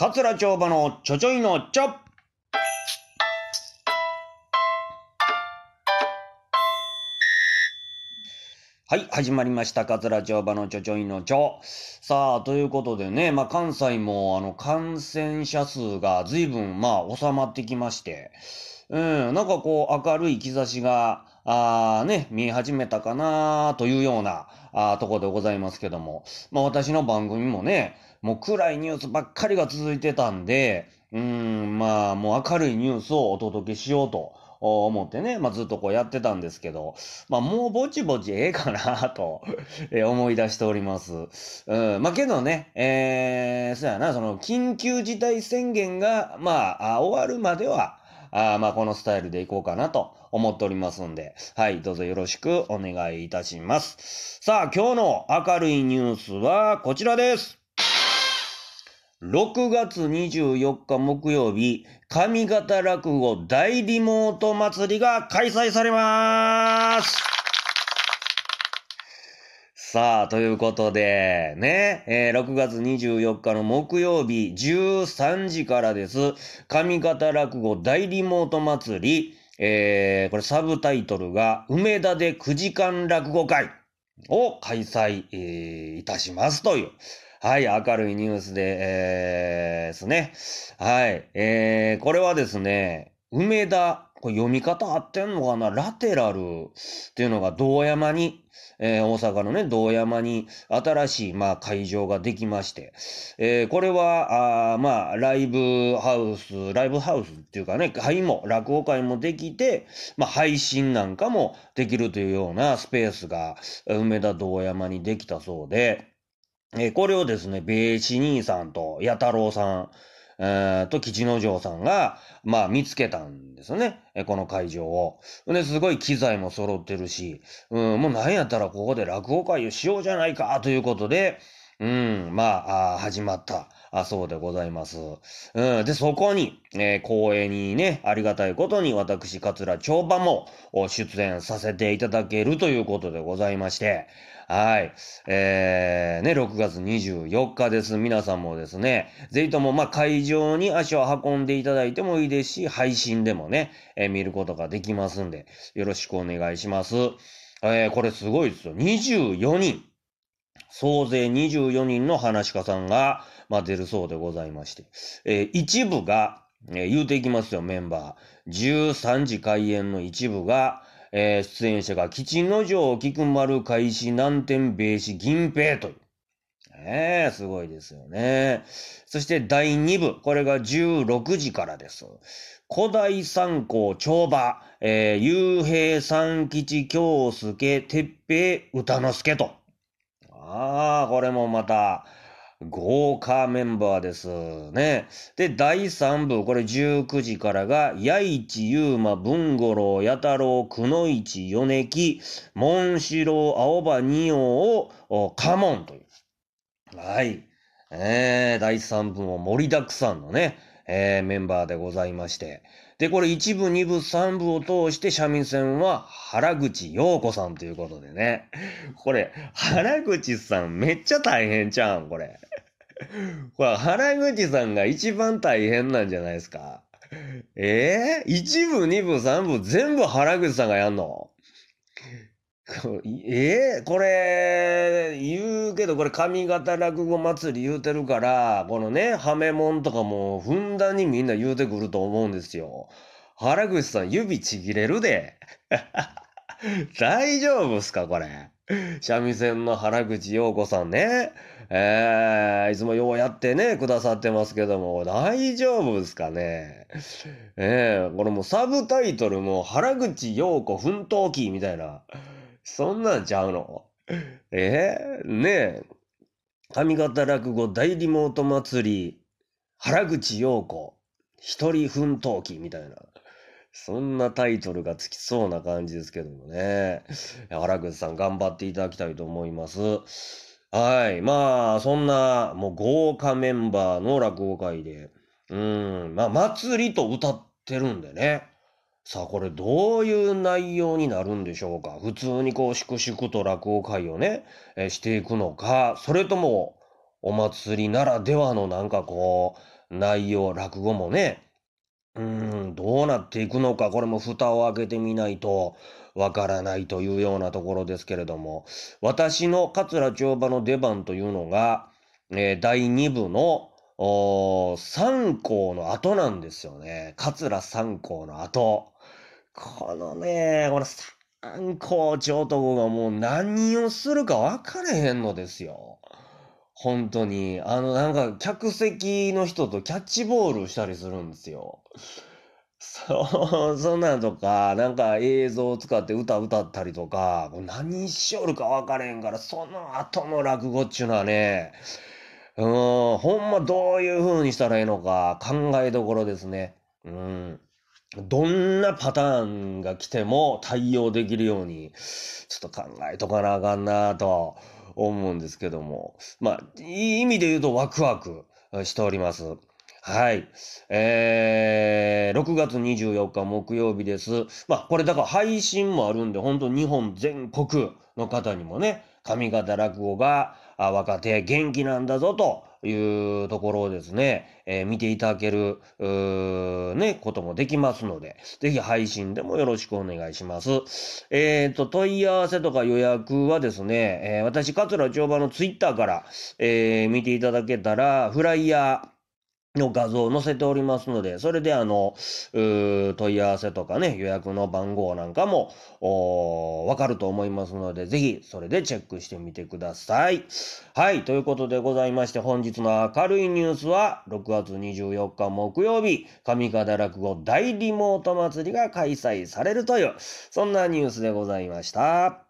桂町場のちょちょいのちょはい、始まりました。桂町場のちょちょいのちょ。さあ、ということでね、まあ、関西も、あの、感染者数が随分、まあ、収まってきまして、うん、なんかこう、明るい兆しが、あーね、見え始めたかなというような、あとこでございますけども、まあ、私の番組もね、もう暗いニュースばっかりが続いてたんで、うん、まあ、もう明るいニュースをお届けしようと。思ってね、まあ、ずっとこうやってたんですけど、まあ、もうぼちぼちええかなと え思い出しております。うん、まあ、けどね、えー、そうやな、その、緊急事態宣言が、ま、あ終わるまでは、あまあ、このスタイルでいこうかなと思っておりますんで、はい、どうぞよろしくお願いいたします。さあ、今日の明るいニュースはこちらです。6月24日木曜日、上方落語大リモート祭りが開催されます。さあ、ということで、ね、えー6月24日の木曜日13時からです。上方落語大リモート祭り、えーこれサブタイトルが、梅田で9時間落語会を開催、えーいたしますという。はい、明るいニュースで、えーですね。はい、えーこれはですね、梅田、これ読み方合ってんのかな？ラテラルっていうのが道山に、えー大阪のね、道山に新しい、まあ、会場ができまして、えーこれは、あまあ、ライブハウス、ライブハウスっていうかね、会も、落語会もできて、まあ、配信なんかもできるというようなスペースが、梅田道山にできたそうで、えーこれをですね、米子兄さんと弥太郎さん、えーと吉之丞さんが、まあ見つけたんですよね。えこの会場を。で、すごい機材も揃ってるし、うん、もうなんやったらここで落語会をしようじゃないかということで、うん、まあ、あ始まった。あそうでございます。うん、で、そこに、えー光栄にね、ありがたいことに私、桂長馬も出演させていただけるということでございまして、はい。えー、ね、6月24日です。皆さんもですね、ぜひとも、まあ、会場に足を運んでいただいてもいいですし、配信でもね、えー見ることができますんで、よろしくお願いします。えー、これすごいですよ。24人。総勢24人の話し家さんが、まあ、出るそうでございまして、えー一部が、えー言うていきますよ、メンバー。13時開演の一部が、えー出演者が吉之丞、菊丸、海士、南天、米子、銀平という。ええすごいですよね。そして第2部、これが16時からです。古代三公、長馬、えー、幽閉三吉、京介、鉄平、歌之助と。ああ、これもまた、豪華メンバーですね。で、第3部、これ19時からが、八市、優馬、文五郎、弥太郎、くのいち、米木、紋四郎、青葉二王を、お家紋という。はい。えー、第3部も盛りだくさんのね、えーメンバーでございまして。で、これ1部、2部、3部を通して三味線は原口陽子さんということでね。これ、原口さんめっちゃ大変ちゃうん、これ。これ、原口さんが一番大変なんじゃないですか。えー、?1 部、2部、3部全部原口さんがやんの？こ えー、これ、言うけど、これ上方落語祭り言うてるから、このね、ハメモンとかもふんだんにみんな言うてくると思うんですよ。原口さん指ちぎれるで。大丈夫っすかこれ。三味線の原口陽子さんね。えー、いつもようやってね、くださってますけども、大丈夫ですかね。えー、これもうサブタイトルも原口陽子奮闘記みたいな。そんなんちゃうの？え？ー、ねえ。上方落語大リモート祭り、原口陽子、一人奮闘記みたいな。そんなタイトルがつきそうな感じですけどもね。原口さん頑張っていただきたいと思います。はい。まあ、そんな、もう豪華メンバーの落語会で、うん、まあ、祭りと歌ってるんでね。さあ、これどういう内容になるんでしょうか？普通にこう、粛々と落語会をね、えしていくのか、それとも、お祭りならではのなんかこう、内容、落語もね、うん、どうなっていくのか、これも蓋を開けてみないとわからないというようなところですけれども、私の桂町場の出番というのが、えー第2部のお3校の後なんですよね。桂三校の後。このね、この三校長とこがもう何をするか分かれへんのですよ。本当に。あの、なんか、客席の人とキャッチボールしたりするんですよ。そう、そんなんとか、なんか映像を使って歌歌ったりとか、何しよるか分かれへんから、その後の落語っちゅうのはね、うん、ほんまどういう風にしたらいいのか考えどころですね。うん。どんなパターンが来ても対応できるように、ちょっと考えとかなあかんなと思うんですけども。まあ、いい意味で言うとワクワクしております。はい。えー、6月24日木曜日です。まあ、これだから配信もあるんで、本当日本全国の方にもね、上方落語が若手元気なんだぞというところをですね、えー見ていただける、ね、こともできますので、ぜひ配信でもよろしくお願いします。えっ、と、問い合わせとか予約はですね、えー私、桂町場のツイッターから、え見ていただけたら、フライヤー、の画像を載せておりますので、それであの、問い合わせとかね、予約の番号なんかも、わかると思いますので、ぜひそれでチェックしてみてください。はい、ということでございまして、本日の明るいニュースは、6月24日木曜日、上方落語大リモート祭りが開催されるという、そんなニュースでございました。